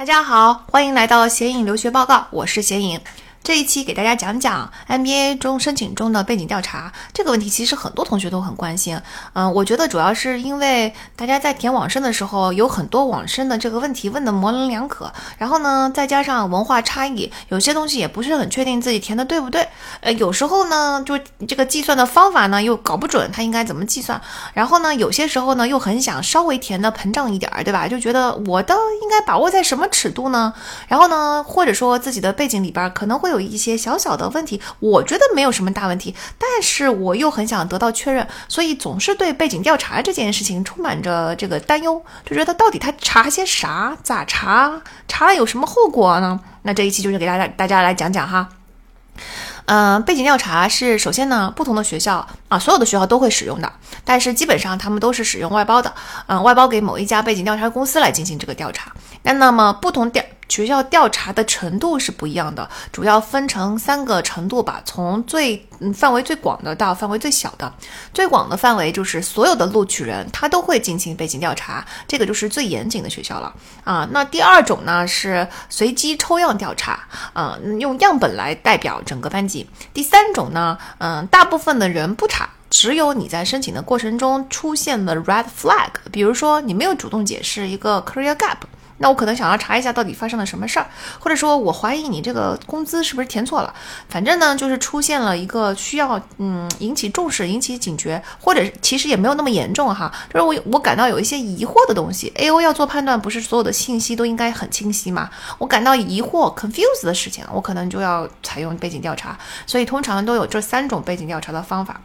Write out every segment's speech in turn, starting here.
大家好，欢迎来到显影留学报告，我是显影。这一期给大家讲讲 MBA 中申请中的背景调查这个问题，其实很多同学都很关心。嗯，我觉得主要是因为大家在填网申的时候，有很多网申的这个问题问的模棱两可，然后呢，再加上文化差异，有些东西也不是很确定自己填的对不对。呃，有时候呢，就这个计算的方法呢又搞不准，它应该怎么计算。然后呢，有些时候呢又很想稍微填的膨胀一点儿，对吧？就觉得我的应该把握在什么尺度呢？然后呢，或者说自己的背景里边可能会。有一些小小的问题，我觉得没有什么大问题，但是我又很想得到确认，所以总是对背景调查这件事情充满着这个担忧，就觉得到底他查些啥，咋查，查了有什么后果呢？那这一期就是给大家大家来讲讲哈。嗯，背景调查是首先呢，不同的学校啊，所有的学校都会使用的，但是基本上他们都是使用外包的，嗯，外包给某一家背景调查公司来进行这个调查。那那么不同调学校调查的程度是不一样的，主要分成三个程度吧，从最嗯范围最广的到范围最小的。最广的范围就是所有的录取人他都会进行背景调查，这个就是最严谨的学校了啊。那第二种呢是随机抽样调查，啊，用样本来代表整个班级。第三种呢，嗯，大部分的人不查，只有你在申请的过程中出现了 red flag，比如说你没有主动解释一个 career gap。那我可能想要查一下到底发生了什么事儿，或者说我怀疑你这个工资是不是填错了。反正呢，就是出现了一个需要嗯引起重视、引起警觉，或者其实也没有那么严重哈，就是我我感到有一些疑惑的东西。A O 要做判断，不是所有的信息都应该很清晰吗？我感到疑惑、confuse 的事情，我可能就要采用背景调查。所以通常都有这三种背景调查的方法。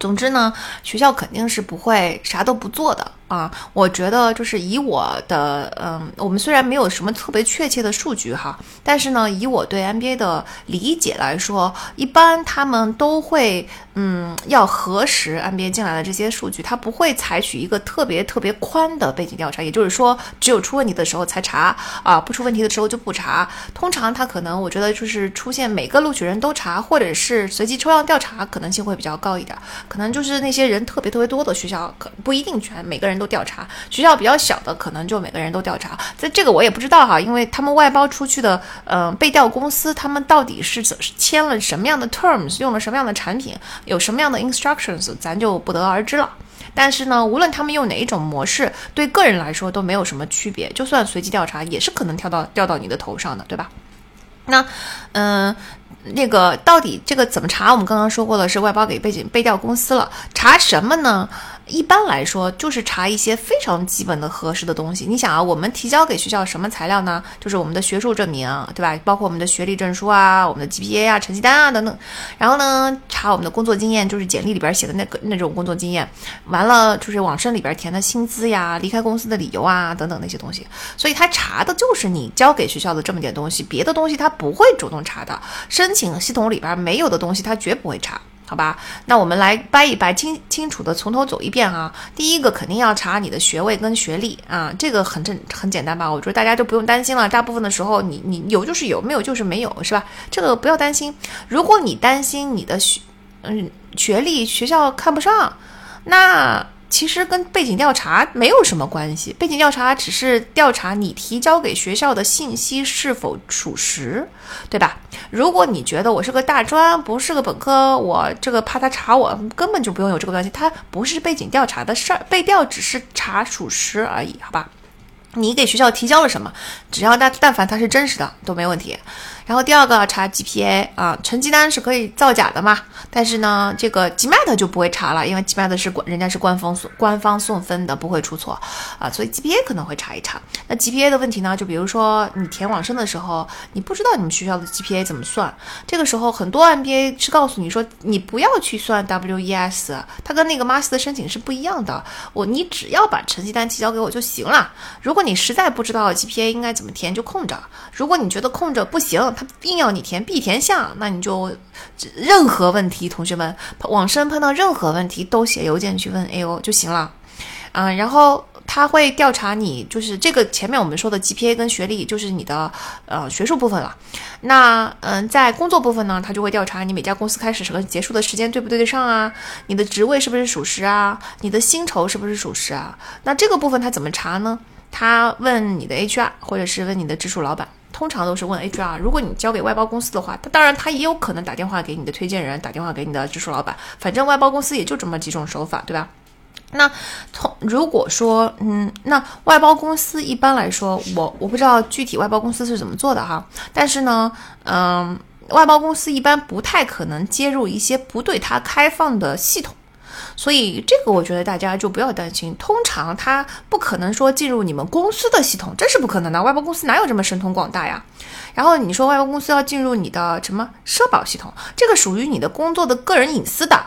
总之呢，学校肯定是不会啥都不做的。啊，我觉得就是以我的，嗯，我们虽然没有什么特别确切的数据哈，但是呢，以我对 MBA 的理解来说，一般他们都会，嗯，要核实 MBA 进来的这些数据，他不会采取一个特别特别宽的背景调查，也就是说，只有出问题的时候才查啊，不出问题的时候就不查。通常他可能，我觉得就是出现每个录取人都查，或者是随机抽样调查可能性会比较高一点，可能就是那些人特别特别多的学校，可不一定全每个人。都调查学校比较小的，可能就每个人都调查。在这个我也不知道哈，因为他们外包出去的，嗯，被调公司他们到底是怎签了什么样的 terms，用了什么样的产品，有什么样的 instructions，咱就不得而知了。但是呢，无论他们用哪一种模式，对个人来说都没有什么区别。就算随机调查，也是可能跳到调到你的头上的，对吧？那，嗯，那个到底这个怎么查？我们刚刚说过了，是外包给背景被调公司了，查什么呢？一般来说，就是查一些非常基本的核实的东西。你想啊，我们提交给学校什么材料呢？就是我们的学术证明，对吧？包括我们的学历证书啊，我们的 GPA 啊，成绩单啊等等。然后呢，查我们的工作经验，就是简历里边写的那个那种工作经验。完了，就是网申里边填的薪资呀、离开公司的理由啊等等那些东西。所以他查的就是你交给学校的这么点东西，别的东西他不会主动查的。申请系统里边没有的东西，他绝不会查。好吧，那我们来掰一掰，清清楚的从头走一遍啊。第一个肯定要查你的学位跟学历啊，这个很正很简单吧？我觉得大家就不用担心了。大部分的时候，你你有就是有，没有就是没有，是吧？这个不要担心。如果你担心你的学嗯学历学校看不上，那。其实跟背景调查没有什么关系，背景调查只是调查你提交给学校的信息是否属实，对吧？如果你觉得我是个大专，不是个本科，我这个怕他查我，根本就不用有这个关系，他不是背景调查的事儿，背调只是查属实而已，好吧？你给学校提交了什么，只要但但凡它是真实的都没问题。然后第二个查 GPA 啊，成绩单是可以造假的嘛？但是呢，这个 GMAT 就不会查了，因为 GMAT 是官人家是官方送官方送分的，不会出错啊。所以 GPA 可能会查一查。那 GPA 的问题呢？就比如说你填网申的时候，你不知道你们学校的 GPA 怎么算，这个时候很多 MBA 是告诉你说，你不要去算 WES，它跟那个 Master 申请是不一样的。我你只要把成绩单提交给我就行了。如果你实在不知道 GPA 应该怎么填，就空着。如果你觉得空着不行，他硬要你填必填项，那你就任何问题，同学们网申碰到任何问题都写邮件去问 A O 就行了，嗯，然后他会调查你，就是这个前面我们说的 G P A 跟学历，就是你的呃学术部分了。那嗯，在工作部分呢，他就会调查你每家公司开始和结束的时间对不对得上啊，你的职位是不是属实啊，你的薪酬是不是属实啊？那这个部分他怎么查呢？他问你的 HR 或者是问你的直属老板，通常都是问 HR。如果你交给外包公司的话，他当然他也有可能打电话给你的推荐人，打电话给你的直属老板。反正外包公司也就这么几种手法，对吧？那从如果说，嗯，那外包公司一般来说，我我不知道具体外包公司是怎么做的哈，但是呢，嗯，外包公司一般不太可能接入一些不对它开放的系统。所以这个我觉得大家就不要担心，通常他不可能说进入你们公司的系统，这是不可能的。外包公司哪有这么神通广大呀？然后你说外包公司要进入你的什么社保系统，这个属于你的工作的个人隐私的。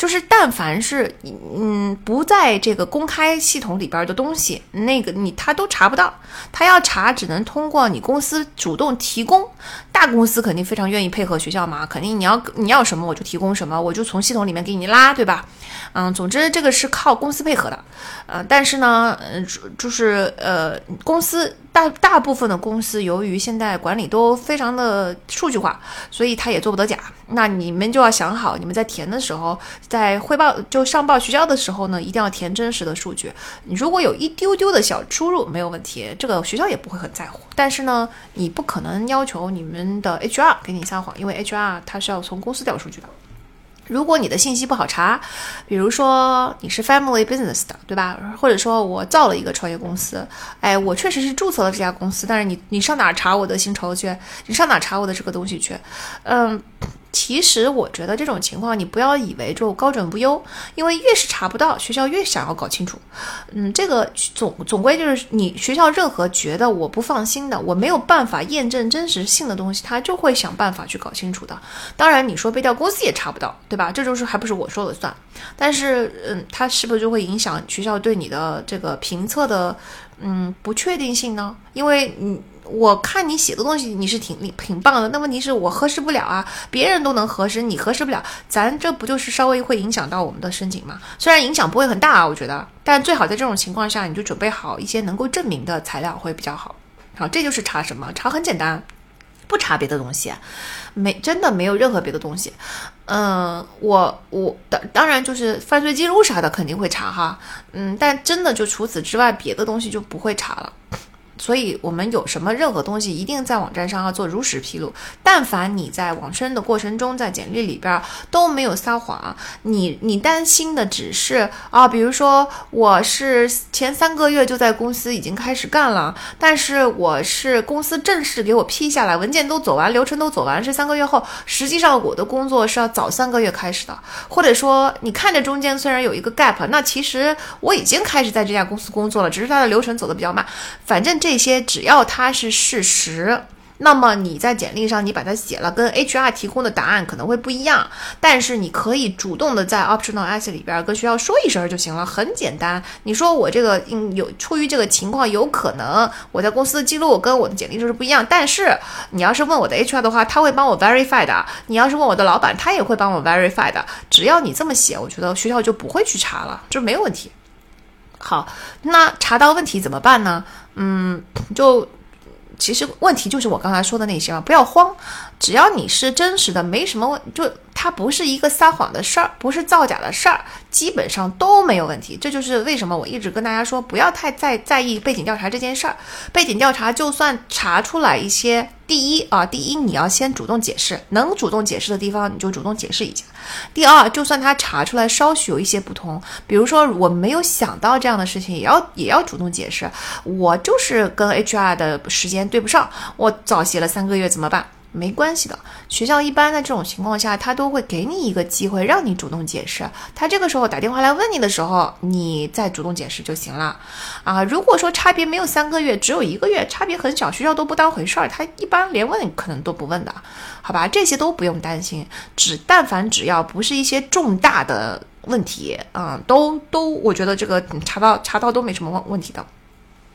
就是但凡是嗯不在这个公开系统里边的东西，那个你他都查不到，他要查只能通过你公司主动提供。大公司肯定非常愿意配合学校嘛，肯定你要你要什么我就提供什么，我就从系统里面给你拉，对吧？嗯，总之这个是靠公司配合的，呃，但是呢，呃，就是呃，公司大大部分的公司由于现在管理都非常的数据化，所以他也做不得假。那你们就要想好，你们在填的时候，在汇报就上报学校的时候呢，一定要填真实的数据。你如果有一丢丢的小出入，没有问题，这个学校也不会很在乎。但是呢，你不可能要求你们的 HR 给你撒谎，因为 HR 他是要从公司调数据的。如果你的信息不好查，比如说你是 family business 的，对吧？或者说我造了一个创业公司，哎，我确实是注册了这家公司，但是你你上哪查我的薪酬去？你上哪查我的这个东西去？嗯。其实我觉得这种情况，你不要以为就高枕无忧，因为越是查不到，学校越想要搞清楚。嗯，这个总总归就是你学校任何觉得我不放心的，我没有办法验证真实性的东西，他就会想办法去搞清楚的。当然，你说被调公司也查不到，对吧？这就是还不是我说了算。但是，嗯，它是不是就会影响学校对你的这个评测的嗯不确定性呢？因为嗯。我看你写的东西，你是挺挺棒的。那问题是我核实不了啊，别人都能核实，你核实不了，咱这不就是稍微会影响到我们的申请吗？虽然影响不会很大啊，我觉得，但最好在这种情况下，你就准备好一些能够证明的材料会比较好。好，这就是查什么？查很简单，不查别的东西，没真的没有任何别的东西。嗯，我我当当然就是犯罪记录啥的肯定会查哈，嗯，但真的就除此之外，别的东西就不会查了。所以，我们有什么任何东西，一定在网站上要做如实披露。但凡你在网申的过程中，在简历里边都没有撒谎，你你担心的只是啊，比如说我是前三个月就在公司已经开始干了，但是我是公司正式给我批下来，文件都走完，流程都走完，是三个月后，实际上我的工作是要早三个月开始的。或者说，你看着中间虽然有一个 gap，那其实我已经开始在这家公司工作了，只是它的流程走的比较慢。反正这。这些只要它是事实，那么你在简历上你把它写了，跟 HR 提供的答案可能会不一样，但是你可以主动的在 optional essay 里边跟学校说一声就行了，很简单。你说我这个嗯有出于这个情况，有可能我在公司的记录跟我的简历就是不一样，但是你要是问我的 HR 的话，他会帮我 verify 的；你要是问我的老板，他也会帮我 verify 的。只要你这么写，我觉得学校就不会去查了，就没有问题。好，那查到问题怎么办呢？嗯，就其实问题就是我刚才说的那些嘛，不要慌，只要你是真实的，没什么问，就它不是一个撒谎的事儿，不是造假的事儿，基本上都没有问题。这就是为什么我一直跟大家说，不要太在在意背景调查这件事儿。背景调查就算查出来一些。第一啊，第一你要先主动解释，能主动解释的地方你就主动解释一下。第二，就算他查出来稍许有一些不同，比如说我没有想到这样的事情，也要也要主动解释。我就是跟 HR 的时间对不上，我早写了三个月怎么办？没关系的，学校一般在这种情况下，他都会给你一个机会，让你主动解释。他这个时候打电话来问你的时候，你再主动解释就行了。啊，如果说差别没有三个月，只有一个月，差别很小，学校都不当回事儿，他一般连问可能都不问的，好吧？这些都不用担心，只但凡只要不是一些重大的问题，啊，都都，我觉得这个查到查到都没什么问问题的。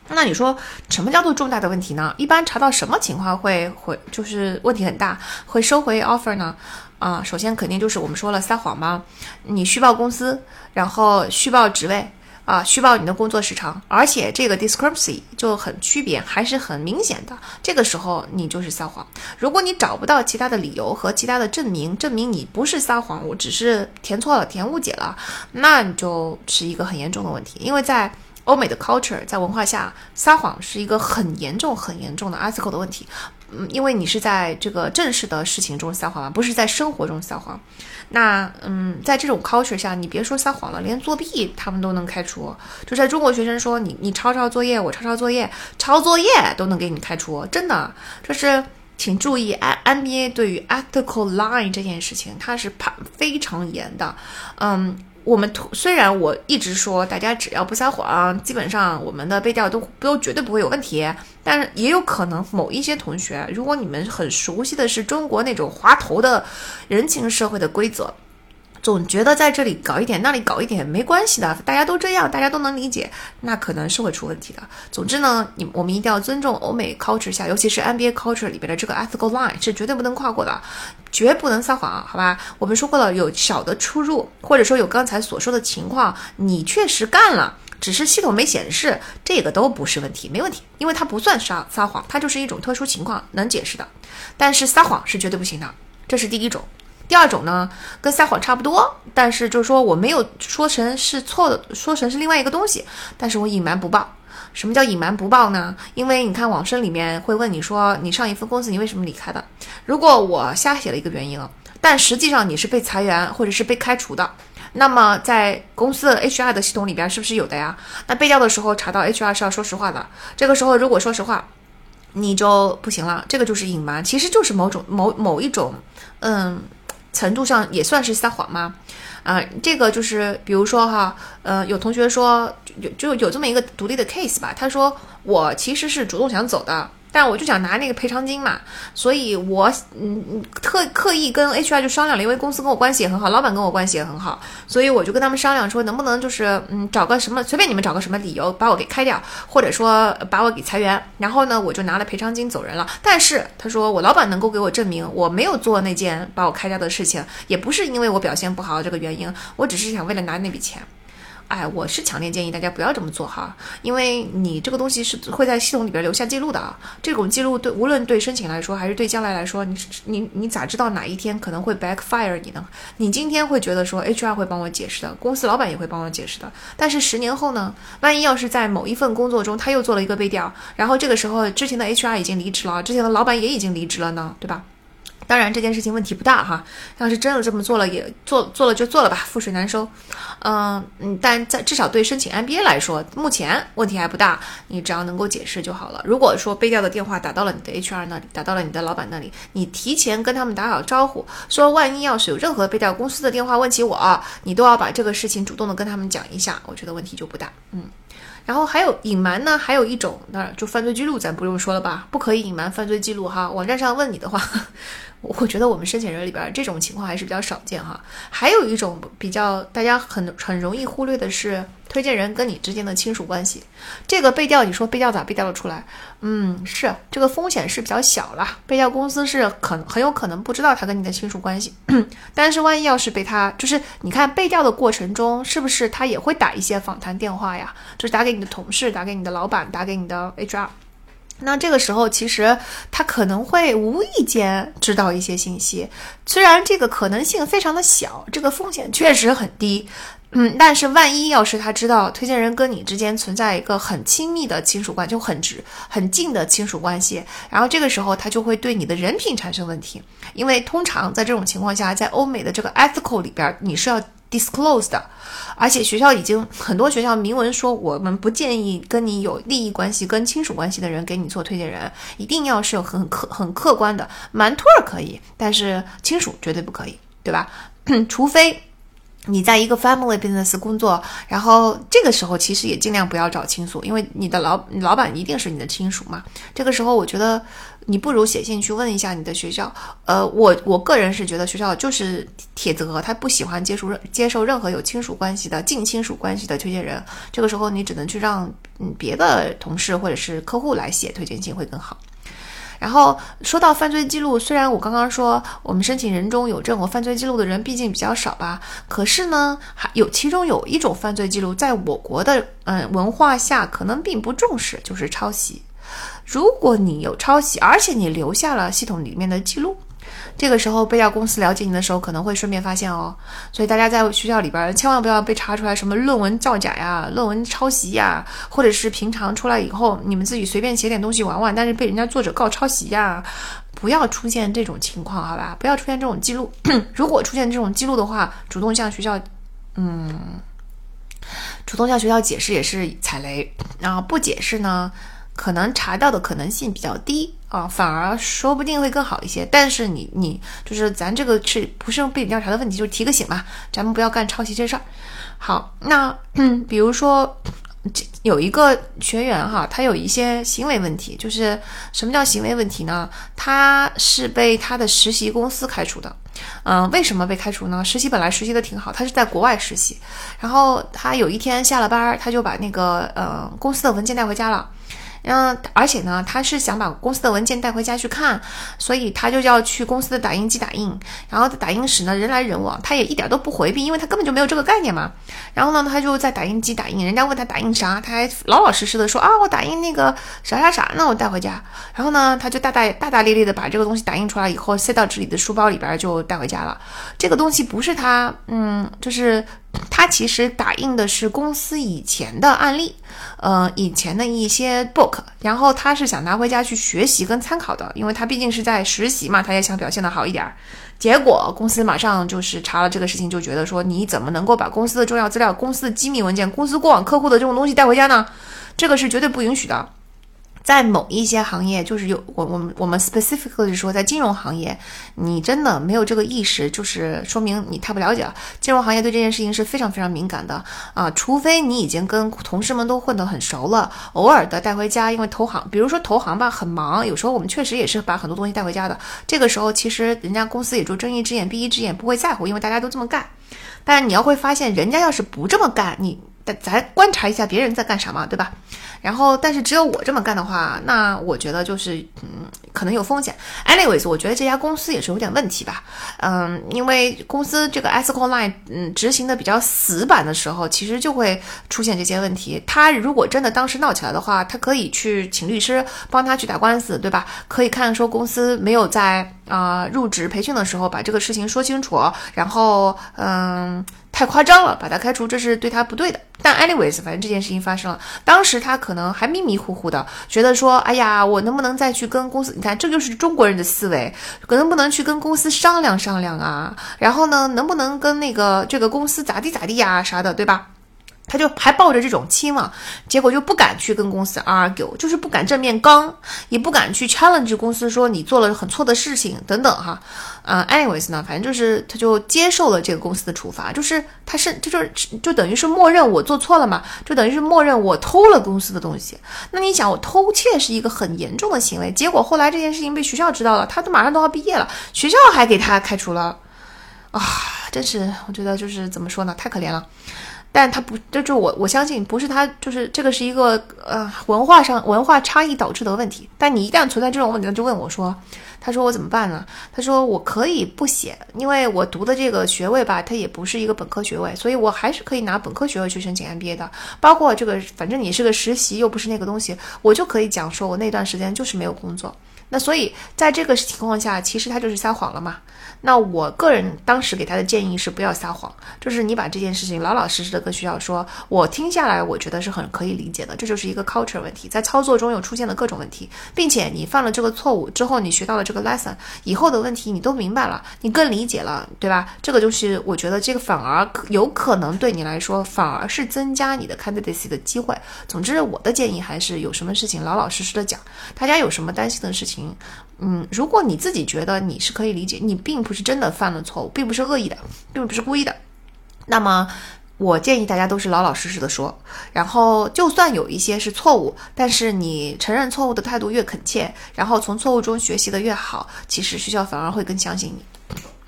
那你说什么叫做重大的问题呢？一般查到什么情况会会就是问题很大，会收回 offer 呢？啊，首先肯定就是我们说了撒谎吗？你虚报公司，然后虚报职位，啊，虚报你的工作时长，而且这个 discrepancy 就很区别，还是很明显的。这个时候你就是撒谎。如果你找不到其他的理由和其他的证明，证明你不是撒谎，我只是填错了、填误解了，那你就是一个很严重的问题，因为在。欧美的 culture 在文化下撒谎是一个很严重、很严重的 ethical 的问题。嗯，因为你是在这个正式的事情中撒谎嘛，不是在生活中撒谎。那嗯，在这种 culture 下，你别说撒谎了，连作弊他们都能开除。就在中国学生说你你抄抄作业，我抄抄作业，抄作业都能给你开除，真的，这是请注意，N N B A 对于 ethical line 这件事情，它是判非常严的。嗯。我们虽然我一直说大家只要不撒谎，基本上我们的背调都都绝对不会有问题，但是也有可能某一些同学，如果你们很熟悉的是中国那种滑头的人情社会的规则。总觉得在这里搞一点，那里搞一点没关系的，大家都这样，大家都能理解，那可能是会出问题的。总之呢，你我们一定要尊重欧美 culture 下，尤其是 NBA culture 里边的这个 ethical line 是绝对不能跨过的，绝不能撒谎，好吧？我们说过了，有小的出入，或者说有刚才所说的情况，你确实干了，只是系统没显示，这个都不是问题，没问题，因为它不算撒撒谎，它就是一种特殊情况能解释的。但是撒谎是绝对不行的，这是第一种。第二种呢，跟撒谎差不多，但是就是说我没有说成是错的，说成是另外一个东西，但是我隐瞒不报。什么叫隐瞒不报呢？因为你看网申里面会问你说，你上一份公司你为什么离开的？如果我瞎写了一个原因了，但实际上你是被裁员或者是被开除的，那么在公司的 HR 的系统里边是不是有的呀？那背调的时候查到 HR 是要说实话的，这个时候如果说实话，你就不行了，这个就是隐瞒，其实就是某种某某一种，嗯。程度上也算是撒谎吗？啊，这个就是比如说哈，呃，有同学说有就有这么一个独立的 case 吧，他说我其实是主动想走的。但我就想拿那个赔偿金嘛，所以我嗯嗯特刻意跟 HR 就商量了，因为公司跟我关系也很好，老板跟我关系也很好，所以我就跟他们商量说，能不能就是嗯找个什么随便你们找个什么理由把我给开掉，或者说把我给裁员，然后呢我就拿了赔偿金走人了。但是他说我老板能够给我证明我没有做那件把我开掉的事情，也不是因为我表现不好这个原因，我只是想为了拿那笔钱。哎，我是强烈建议大家不要这么做哈，因为你这个东西是会在系统里边留下记录的啊。这种记录对无论对申请来说，还是对将来来说，你你你咋知道哪一天可能会 backfire 你呢？你今天会觉得说 HR 会帮我解释的，公司老板也会帮我解释的，但是十年后呢？万一要是在某一份工作中他又做了一个背调，然后这个时候之前的 HR 已经离职了，之前的老板也已经离职了呢，对吧？当然这件事情问题不大哈，要是真的这么做了，也做做了就做了吧，覆水难收。嗯嗯，但在至少对申请 MBA 来说，目前问题还不大，你只要能够解释就好了。如果说背调的电话打到了你的 HR 那里，打到了你的老板那里，你提前跟他们打好招呼，说万一要是有任何背调公司的电话问起我，你都要把这个事情主动的跟他们讲一下，我觉得问题就不大。嗯。然后还有隐瞒呢，还有一种，那就犯罪记录，咱不用说了吧，不可以隐瞒犯罪记录哈。网站上问你的话，我觉得我们申请人里边这种情况还是比较少见哈。还有一种比较大家很很容易忽略的是。推荐人跟你之间的亲属关系，这个背调，你说背调咋背调得出来？嗯，是这个风险是比较小了，背调公司是可很有可能不知道他跟你的亲属关系。但是万一要是被他，就是你看背调的过程中，是不是他也会打一些访谈电话呀？就是打给你的同事，打给你的老板，打给你的 HR。那这个时候，其实他可能会无意间知道一些信息，虽然这个可能性非常的小，这个风险确实很低。嗯，但是万一要是他知道推荐人跟你之间存在一个很亲密的亲属关，就很直很近的亲属关系，然后这个时候他就会对你的人品产生问题，因为通常在这种情况下，在欧美的这个 ethical 里边，你是要 disclose 的，而且学校已经很多学校明文说，我们不建议跟你有利益关系、跟亲属关系的人给你做推荐人，一定要是有很客很客观的，蛮托儿可以，但是亲属绝对不可以，对吧？除非。你在一个 family business 工作，然后这个时候其实也尽量不要找亲属，因为你的老老板一定是你的亲属嘛。这个时候我觉得你不如写信去问一下你的学校。呃，我我个人是觉得学校就是铁则，他不喜欢接触任接受任何有亲属关系的近亲属关系的推荐人。这个时候你只能去让嗯别的同事或者是客户来写推荐信会更好。然后说到犯罪记录，虽然我刚刚说我们申请人中有这种犯罪记录的人毕竟比较少吧，可是呢，还有其中有一种犯罪记录，在我国的嗯文化下可能并不重视，就是抄袭。如果你有抄袭，而且你留下了系统里面的记录，这个时候被调公司了解你的时候，可能会顺便发现哦。所以大家在学校里边千万不要被查出来什么论文造假呀、论文抄袭呀，或者是平常出来以后你们自己随便写点东西玩玩，但是被人家作者告抄袭呀，不要出现这种情况，好吧？不要出现这种记录。如果出现这种记录的话，主动向学校，嗯，主动向学校解释也是踩雷。然后不解释呢？可能查到的可能性比较低啊，反而说不定会更好一些。但是你你就是咱这个是不是背景调查的问题，就提个醒吧，咱们不要干抄袭这事儿。好，那嗯，比如说这有一个学员哈，他有一些行为问题，就是什么叫行为问题呢？他是被他的实习公司开除的。嗯，为什么被开除呢？实习本来实习的挺好，他是在国外实习，然后他有一天下了班，他就把那个呃公司的文件带回家了。嗯，而且呢，他是想把公司的文件带回家去看，所以他就要去公司的打印机打印。然后打印室呢，人来人往，他也一点都不回避，因为他根本就没有这个概念嘛。然后呢，他就在打印机打印，人家问他打印啥，他还老老实实的说啊，我打印那个啥啥啥，那我带回家。然后呢，他就大大大大咧咧的把这个东西打印出来以后，塞到自己的书包里边就带回家了。这个东西不是他，嗯，就是他其实打印的是公司以前的案例。呃，以前的一些 book，然后他是想拿回家去学习跟参考的，因为他毕竟是在实习嘛，他也想表现的好一点儿。结果公司马上就是查了这个事情，就觉得说你怎么能够把公司的重要资料、公司的机密文件、公司过往客户的这种东西带回家呢？这个是绝对不允许的。在某一些行业，就是有我我们我们 specifically 说，在金融行业，你真的没有这个意识，就是说明你太不了解了。金融行业对这件事情是非常非常敏感的啊，除非你已经跟同事们都混得很熟了，偶尔的带回家，因为投行，比如说投行吧，很忙，有时候我们确实也是把很多东西带回家的。这个时候，其实人家公司也就睁一只眼闭一只眼，不会在乎，因为大家都这么干。但你要会发现，人家要是不这么干，你。咱咱观察一下别人在干啥嘛，对吧？然后，但是只有我这么干的话，那我觉得就是，嗯，可能有风险。Anyways，我觉得这家公司也是有点问题吧。嗯，因为公司这个 ethical line，嗯，执行的比较死板的时候，其实就会出现这些问题。他如果真的当时闹起来的话，他可以去请律师帮他去打官司，对吧？可以看说公司没有在啊入职培训的时候把这个事情说清楚，然后，嗯。太夸张了，把他开除，这是对他不对的。但 anyways，反正这件事情发生了，当时他可能还迷迷糊糊的，觉得说，哎呀，我能不能再去跟公司？你看，这就是中国人的思维，可能不能去跟公司商量商量啊？然后呢，能不能跟那个这个公司咋地咋地呀啥的，对吧？他就还抱着这种期望，结果就不敢去跟公司 argue，就是不敢正面刚，也不敢去 challenge 公司说你做了很错的事情等等哈。啊，anyways 呢，反正就是他就接受了这个公司的处罚，就是他是他就是就等于是默认我做错了嘛，就等于是默认我偷了公司的东西。那你想，我偷窃是一个很严重的行为，结果后来这件事情被学校知道了，他都马上都要毕业了，学校还给他开除了，啊，真是我觉得就是怎么说呢，太可怜了。但他不，就就我我相信不是他，就是这个是一个呃文化上文化差异导致的问题。但你一旦存在这种问题，他就问我说：“他说我怎么办呢？”他说我可以不写，因为我读的这个学位吧，它也不是一个本科学位，所以我还是可以拿本科学位去申请 MBA 的。包括这个，反正你是个实习，又不是那个东西，我就可以讲说我那段时间就是没有工作。那所以在这个情况下，其实他就是撒谎了嘛。那我个人当时给他的建议是不要撒谎，就是你把这件事情老老实实的跟学校说。我听下来，我觉得是很可以理解的。这就是一个 culture 问题，在操作中又出现了各种问题，并且你犯了这个错误之后，你学到了这个 lesson，以后的问题你都明白了，你更理解了，对吧？这个就是我觉得这个反而有可能对你来说反而是增加你的 candidacy 的机会。总之，我的建议还是有什么事情老老实实的讲，大家有什么担心的事情。嗯，如果你自己觉得你是可以理解，你并不是真的犯了错误，并不是恶意的，并不是故意的，那么我建议大家都是老老实实的说。然后，就算有一些是错误，但是你承认错误的态度越恳切，然后从错误中学习的越好，其实学校反而会更相信你。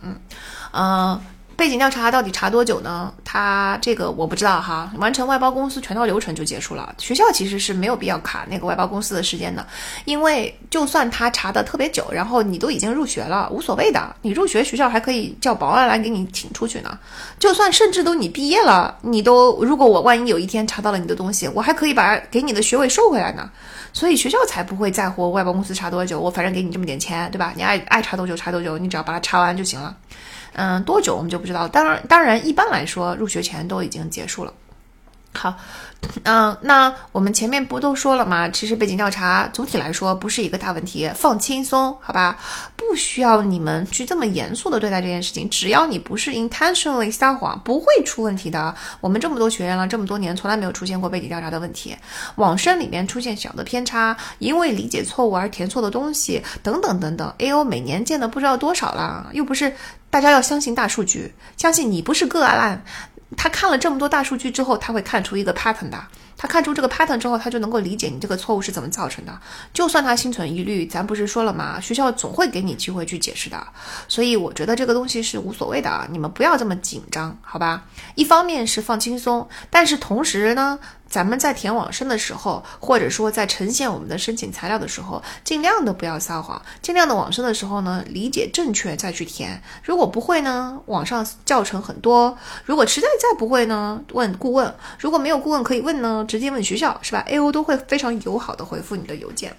嗯，嗯。背景调查到底查多久呢？他这个我不知道哈。完成外包公司全套流程就结束了。学校其实是没有必要卡那个外包公司的时间的，因为就算他查的特别久，然后你都已经入学了，无所谓的。你入学学校还可以叫保安来给你请出去呢。就算甚至都你毕业了，你都如果我万一有一天查到了你的东西，我还可以把给你的学位收回来呢。所以学校才不会在乎外包公司查多久，我反正给你这么点钱，对吧？你爱爱查多久查多久，你只要把它查完就行了。嗯，多久我们就不知道了。当然，当然，一般来说，入学前都已经结束了。好，嗯，那我们前面不都说了吗？其实背景调查总体来说不是一个大问题，放轻松，好吧？不需要你们去这么严肃的对待这件事情。只要你不是 intentionally 撒谎，不会出问题的。我们这么多学员了，这么多年从来没有出现过背景调查的问题。网申里面出现小的偏差，因为理解错误而填错的东西，等等等等。A O 每年见的不知道多少了，又不是大家要相信大数据，相信你不是个案。他看了这么多大数据之后，他会看出一个 pattern 的。他看出这个 pattern 之后，他就能够理解你这个错误是怎么造成的。就算他心存疑虑，咱不是说了吗？学校总会给你机会去解释的。所以我觉得这个东西是无所谓的啊，你们不要这么紧张，好吧？一方面是放轻松，但是同时呢。咱们在填网申的时候，或者说在呈现我们的申请材料的时候，尽量的不要撒谎，尽量的网申的时候呢，理解正确再去填。如果不会呢，网上教程很多。如果实在再不会呢，问顾问。如果没有顾问可以问呢，直接问学校，是吧？A O 都会非常友好的回复你的邮件。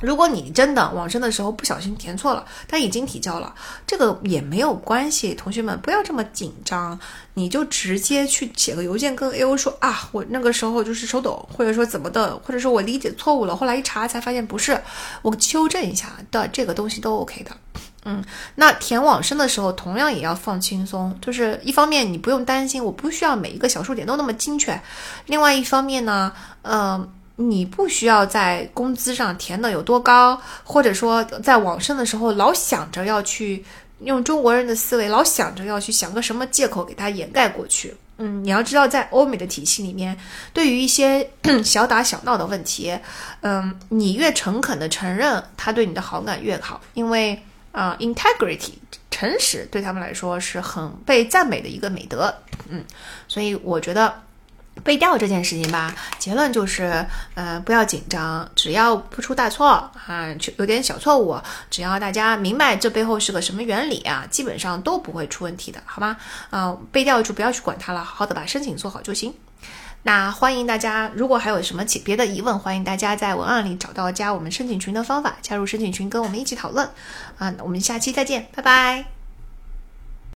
如果你真的网申的时候不小心填错了，但已经提交了，这个也没有关系。同学们不要这么紧张，你就直接去写个邮件跟 A O 说啊，我那个时候就是手抖，或者说怎么的，或者说我理解错误了，后来一查才发现不是，我纠正一下的，这个东西都 OK 的。嗯，那填网申的时候同样也要放轻松，就是一方面你不用担心，我不需要每一个小数点都那么精确，另外一方面呢，嗯。你不需要在工资上填的有多高，或者说在往生的时候老想着要去用中国人的思维，老想着要去想个什么借口给他掩盖过去。嗯，你要知道，在欧美的体系里面，对于一些 小打小闹的问题，嗯，你越诚恳的承认，他对你的好感越好，因为啊，integrity 诚实对他们来说是很被赞美的一个美德。嗯，所以我觉得。背调这件事情吧，结论就是，呃，不要紧张，只要不出大错啊，就有点小错误，只要大家明白这背后是个什么原理啊，基本上都不会出问题的，好吗？啊，背调就不要去管它了，好好的把申请做好就行。那欢迎大家，如果还有什么其别的疑问，欢迎大家在文案里找到加我们申请群的方法，加入申请群跟我们一起讨论。啊，我们下期再见，拜拜。